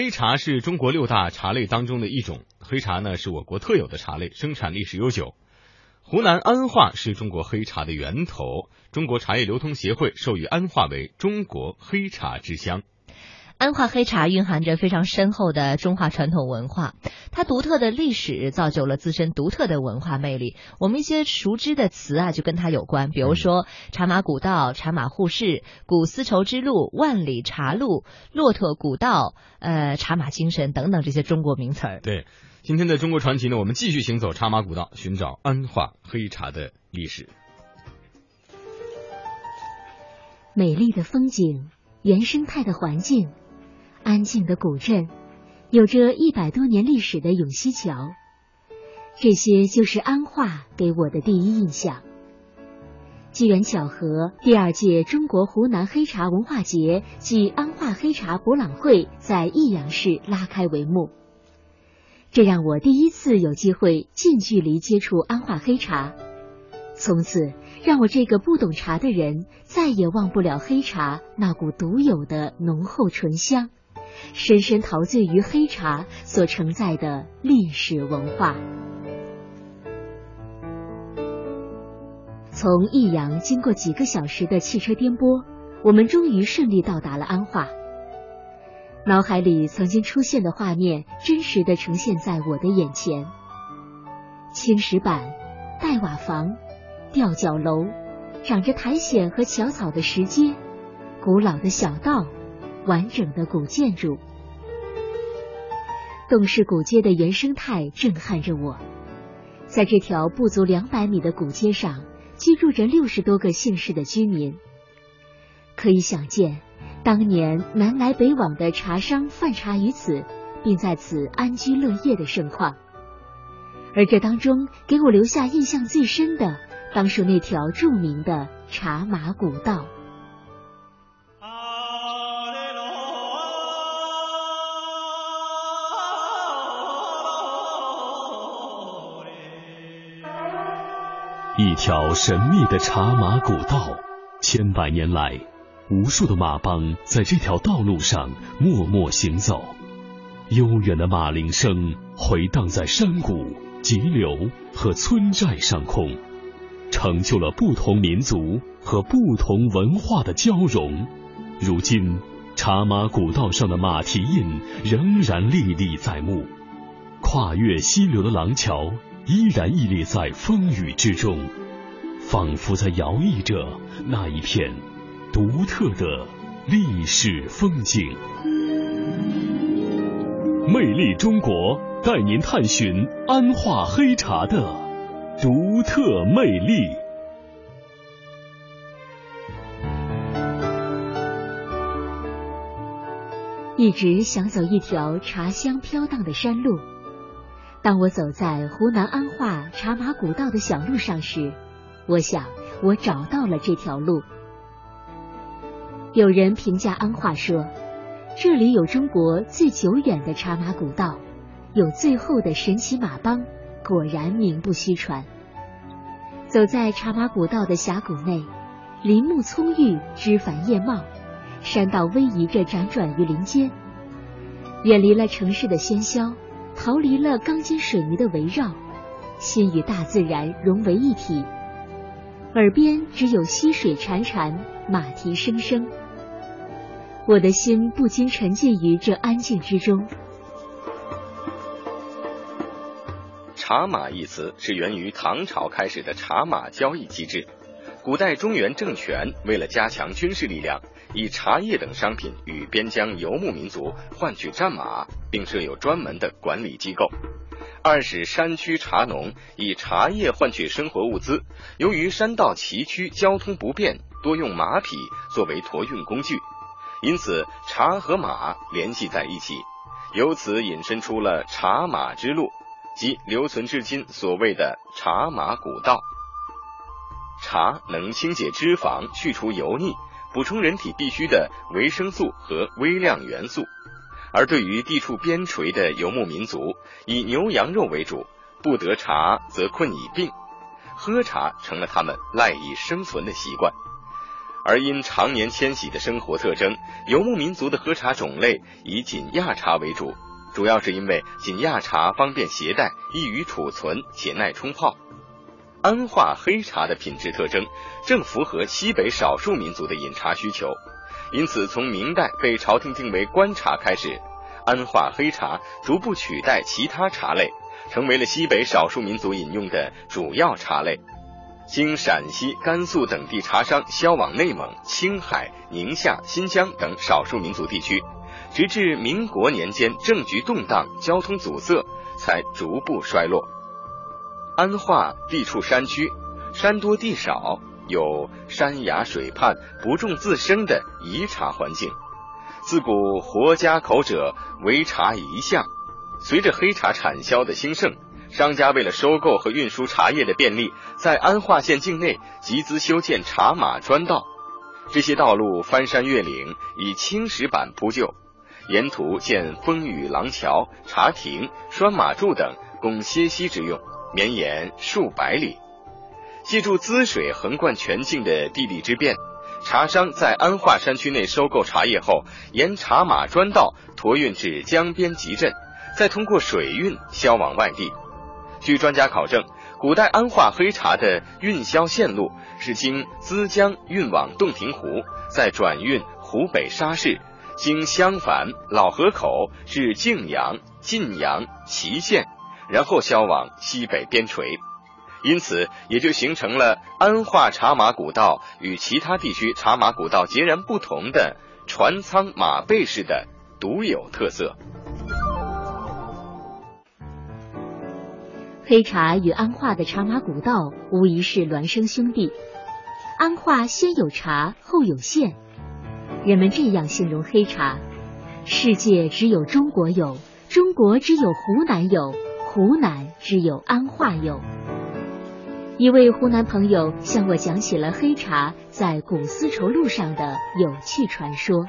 黑茶是中国六大茶类当中的一种，黑茶呢是我国特有的茶类，生产历史悠久。湖南安化是中国黑茶的源头，中国茶叶流通协会授予安化为中国黑茶之乡。安化黑茶蕴含着非常深厚的中华传统文化，它独特的历史造就了自身独特的文化魅力。我们一些熟知的词啊，就跟它有关，比如说茶马古道、茶马互市、古丝绸之路、万里茶路、骆驼古道、呃茶马精神等等这些中国名词儿。对，今天的中国传奇呢，我们继续行走茶马古道，寻找安化黑茶的历史。美丽的风景，原生态的环境。安静的古镇，有着一百多年历史的永溪桥，这些就是安化给我的第一印象。机缘巧合，第二届中国湖南黑茶文化节暨安化黑茶博览会在益阳市拉开帷幕，这让我第一次有机会近距离接触安化黑茶，从此让我这个不懂茶的人再也忘不了黑茶那股独有的浓厚醇香。深深陶醉于黑茶所承载的历史文化。从益阳经过几个小时的汽车颠簸，我们终于顺利到达了安化。脑海里曾经出现的画面，真实的呈现在我的眼前：青石板、黛瓦房、吊脚楼、长着苔藓和小草的石阶、古老的小道。完整的古建筑，洞式古街的原生态震撼着我。在这条不足两百米的古街上，居住着六十多个姓氏的居民。可以想见，当年南来北往的茶商贩茶于此，并在此安居乐业的盛况。而这当中，给我留下印象最深的，当属那条著名的茶马古道。一条神秘的茶马古道，千百年来，无数的马帮在这条道路上默默行走。悠远的马铃声回荡在山谷、急流和村寨上空，成就了不同民族和不同文化的交融。如今，茶马古道上的马蹄印仍然历历在目，跨越溪流的廊桥。依然屹立在风雨之中，仿佛在摇曳着那一片独特的历史风景。魅力中国带您探寻安化黑茶的独特魅力。一直想走一条茶香飘荡的山路。当我走在湖南安化茶马古道的小路上时，我想我找到了这条路。有人评价安化说，这里有中国最久远的茶马古道，有最后的神奇马帮，果然名不虚传。走在茶马古道的峡谷内，林木葱郁，枝繁叶茂，山道逶迤着辗转于林间，远离了城市的喧嚣。逃离了钢筋水泥的围绕，心与大自然融为一体，耳边只有溪水潺潺，马蹄声声。我的心不禁沉浸于这安静之中。茶马一词是源于唐朝开始的茶马交易机制。古代中原政权为了加强军事力量，以茶叶等商品与边疆游牧民族换取战马，并设有专门的管理机构。二是山区茶农以茶叶换取生活物资，由于山道崎岖，交通不便，多用马匹作为驮运工具，因此茶和马联系在一起，由此引申出了茶马之路，即留存至今所谓的茶马古道。茶能清洁脂肪、去除油腻、补充人体必需的维生素和微量元素，而对于地处边陲的游牧民族，以牛羊肉为主，不得茶则困以病，喝茶成了他们赖以生存的习惯。而因常年迁徙的生活特征，游牧民族的喝茶种类以锦亚茶为主，主要是因为锦亚茶方便携带、易于储存且耐冲泡。安化黑茶的品质特征正符合西北少数民族的饮茶需求，因此从明代被朝廷定为官茶开始，安化黑茶逐步取代其他茶类，成为了西北少数民族饮用的主要茶类。经陕西、甘肃等地茶商销往内蒙、青海、宁夏、新疆等少数民族地区，直至民国年间政局动荡、交通阻塞，才逐步衰落。安化地处山区，山多地少，有山崖水畔不种自生的宜茶环境。自古活家口者为茶一项。随着黑茶产销的兴盛，商家为了收购和运输茶叶的便利，在安化县境内集资修建茶马专道。这些道路翻山越岭，以青石板铺就，沿途建风雨廊桥、茶亭、拴马柱等，供歇息之用。绵延数百里，借助滋水横贯全境的地利之便，茶商在安化山区内收购茶叶后，沿茶马专道驮运至江边集镇，再通过水运销往外地。据专家考证，古代安化黑茶的运销线路是经资江运往洞庭湖，再转运湖北沙市，经襄樊、老河口至泾阳、晋阳、祁县。然后销往西北边陲，因此也就形成了安化茶马古道与其他地区茶马古道截然不同的船舱马背式的独有特色。黑茶与安化的茶马古道无疑是孪生兄弟。安化先有茶，后有县，人们这样形容黑茶：世界只有中国有，中国只有湖南有。湖南只有安化有。一位湖南朋友向我讲起了黑茶在古丝绸路上的有趣传说。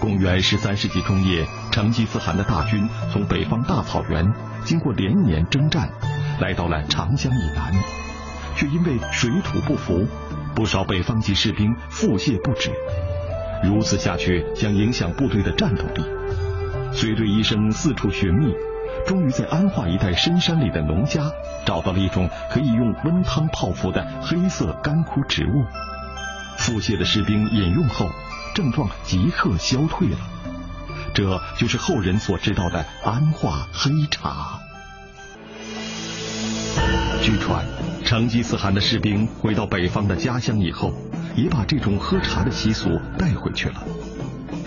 公元十三世纪中叶，成吉思汗的大军从北方大草原经过连年征战，来到了长江以南，却因为水土不服，不少北方籍士兵腹泻不止。如此下去将影响部队的战斗力。随队医生四处寻觅。终于在安化一带深山里的农家找到了一种可以用温汤泡服的黑色干枯植物，腹泻的士兵饮用后，症状即刻消退了。这就是后人所知道的安化黑茶。据传，成吉思汗的士兵回到北方的家乡以后，也把这种喝茶的习俗带回去了。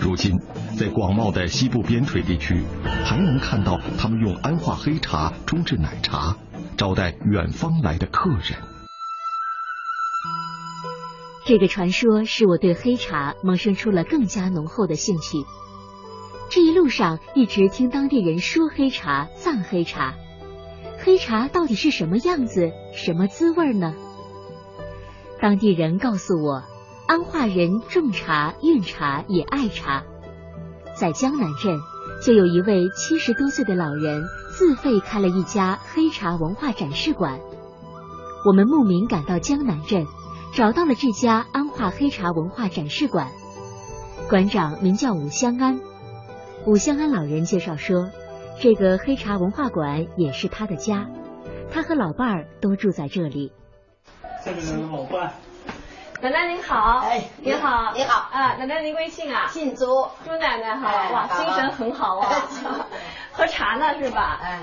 如今，在广袤的西部边陲地区，还能看到他们用安化黑茶冲制奶茶，招待远方来的客人。这个传说使我对黑茶萌生出了更加浓厚的兴趣。这一路上一直听当地人说黑茶、赞黑茶。黑茶到底是什么样子、什么滋味呢？当地人告诉我，安化人种茶、运茶也爱茶。在江南镇，就有一位七十多岁的老人自费开了一家黑茶文化展示馆。我们慕名赶到江南镇，找到了这家安化黑茶文化展示馆。馆长名叫武香安。武香安老人介绍说，这个黑茶文化馆也是他的家，他和老伴儿都住在这里。这个是老伴。奶奶您好，哎，您好，您好，啊，奶奶您贵姓啊？姓朱，朱奶奶好，哇，精神很好啊，喝茶呢是吧？哎，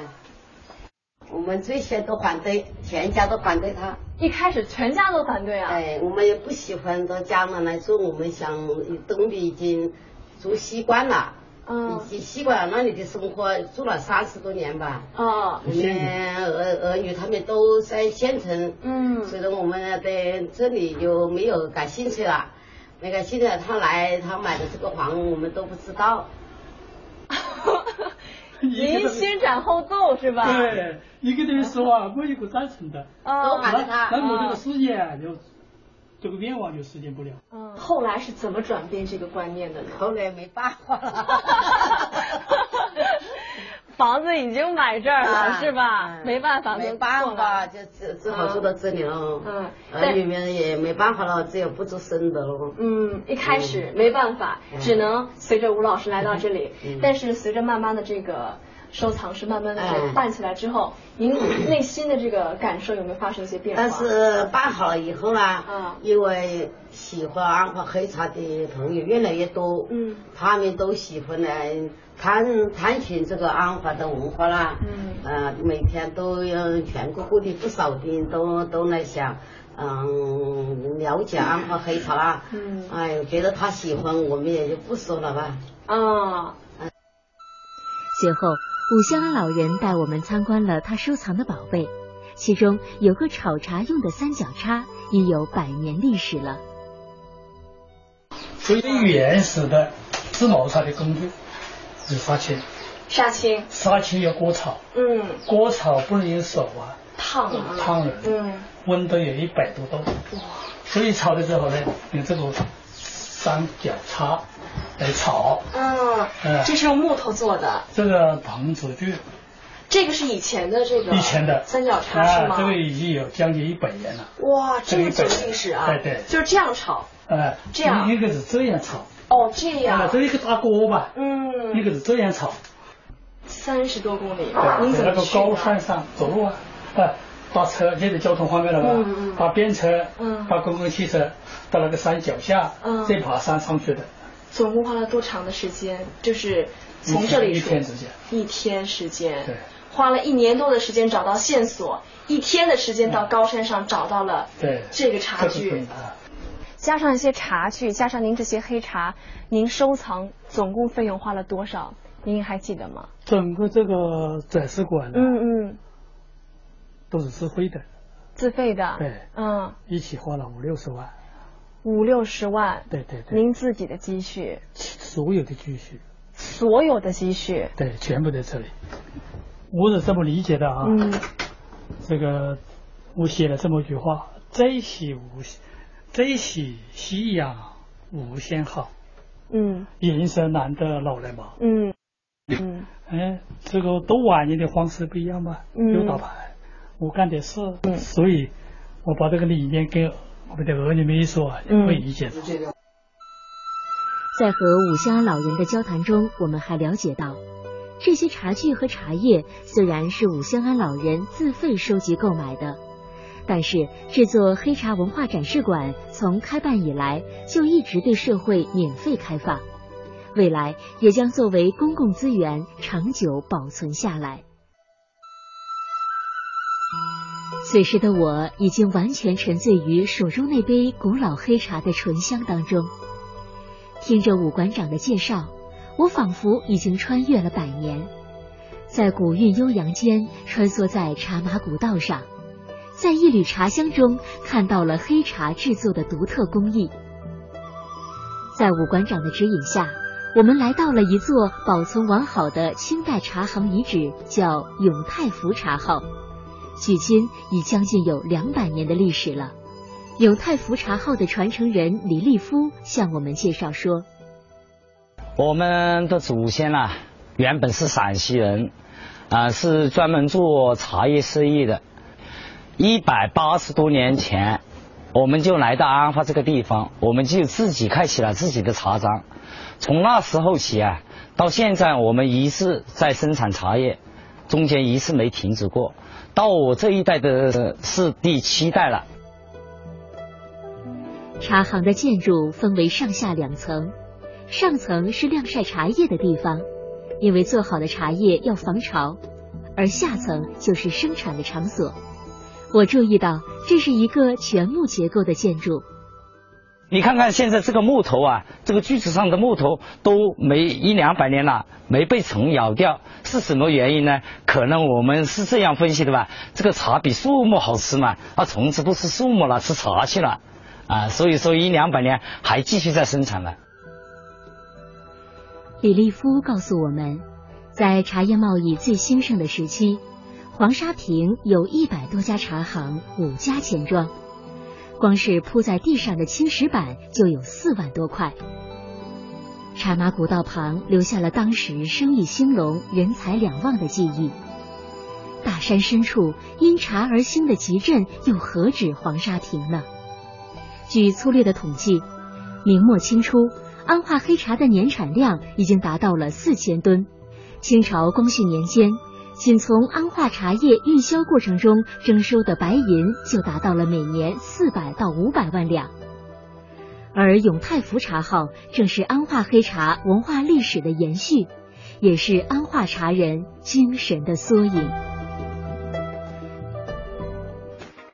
我们这些都反对，全家都反对他。一开始全家都反对啊？哎，我们也不喜欢到家门来做，我们想东北已经住习惯了。已经习惯了那里的生活，住了三十多年吧。哦。我们儿儿女他们都在县城。嗯。所以说我们对这里就没有感兴趣了。那个现在他来，他买的这个房，我们都不知道。您先斩后奏是吧？对，你跟他们说啊，我有个赞成的。哦。那那我这个事业就。这个愿望就实现不了。嗯，后来是怎么转变这个观念的呢？后来没办法了。房房子已经买这儿了，是吧？没办法，没办法，就只只好住到这里了。嗯，儿女们也没办法了，只有不做生的了。嗯，一开始没办法，只能随着吴老师来到这里。但是随着慢慢的这个。收藏是慢慢的办起来之后，您内心的这个感受有没有发生一些变化？但是办好了以后呢，嗯，因为喜欢安徽黑茶的朋友越来越多，嗯，他们都喜欢来探探寻这个安徽的文化啦，嗯，呃，每天都有全国各地不少的人都都来想，嗯，了解安徽黑茶啦，嗯，哎，觉得他喜欢，我们也就不说了吧，啊，随后。武香安老人带我们参观了他收藏的宝贝，其中有个炒茶用的三角叉，已有百年历史了。最原始的制毛茶的工具是杀青。杀青。杀青要锅炒。嗯。锅炒不能用手啊。烫啊。烫了。嗯。温度有一百多度。哇。所以炒的时候呢，用这个三角叉。来炒，嗯，这是用木头做的，这个棚子具，这个是以前的这个以前的。三角叉是吗？这个已经有将近一百年了。哇，这么久的历史啊！对对，就是这样炒，哎，这样。一个是这样炒，哦，这样，这一个大锅吧，嗯，一个是这样炒，三十多公里，您在那个高山上走路啊，啊，把车现在交通方便了吧？嗯嗯，把便车，嗯，把公共汽车到那个山脚下，嗯，再爬山上去的。总共花了多长的时间？就是从这里一天时间，一天时间，对，花了一年多的时间找到线索，一天的时间到高山上找到了对。这个茶具，加上一些茶具，加上您这些黑茶，您收藏总共费用花了多少？您还记得吗？整个这个展示馆，嗯嗯，都是自费的，自费的，对，嗯，一起花了五六十万。五六十万，对对对，您自己的积蓄，所有的积蓄，所有的积蓄，对，全部在这里。我是这么理解的啊，嗯，这个我写了这么一句话：珍惜无，珍惜夕阳无限好。嗯，人生难得老来嘛。嗯。嗯，哎，这个多晚年的方式不一样吧？嗯，有打牌，我干点事，嗯，所以我把这个理念给。我们的儿女们一说，会理解的。在和武香安老人的交谈中，我们还了解到，这些茶具和茶叶虽然是武香安老人自费收集购买的，但是这座黑茶文化展示馆从开办以来就一直对社会免费开放，未来也将作为公共资源长久保存下来。此时的我已经完全沉醉于手中那杯古老黑茶的醇香当中，听着武馆长的介绍，我仿佛已经穿越了百年，在古韵悠扬间穿梭在茶马古道上，在一缕茶香中看到了黑茶制作的独特工艺。在武馆长的指引下，我们来到了一座保存完好的清代茶行遗址，叫永泰福茶号。距今已将近有两百年的历史了。永泰福茶号的传承人李立夫向我们介绍说：“我们的祖先啊，原本是陕西人，啊，是专门做茶叶生意的。一百八十多年前，我们就来到安化这个地方，我们就自己开启了自己的茶庄。从那时候起啊，到现在，我们一直在生产茶叶，中间一次没停止过。”到我这一代的是第七代了。茶行的建筑分为上下两层，上层是晾晒茶叶的地方，因为做好的茶叶要防潮，而下层就是生产的场所。我注意到这是一个全木结构的建筑。你看看现在这个木头啊，这个锯子上的木头都没一两百年了，没被虫咬掉，是什么原因呢？可能我们是这样分析的吧。这个茶比树木好吃嘛，啊，虫子不吃树木了，吃茶去了，啊，所以说一两百年还继续在生产了。李立夫告诉我们，在茶叶贸易最兴盛的时期，黄沙坪有一百多家茶行，五家钱庄。光是铺在地上的青石板就有四万多块。茶马古道旁留下了当时生意兴隆、人才两旺的记忆。大山深处因茶而兴的集镇，又何止黄沙亭呢？据粗略的统计，明末清初，安化黑茶的年产量已经达到了四千吨。清朝光绪年间，仅从安化茶叶运销过程中征收的白银就达到了每年四百到五百万两。而永泰福茶号正是安化黑茶文化历史的延续，也是安化茶人精神的缩影。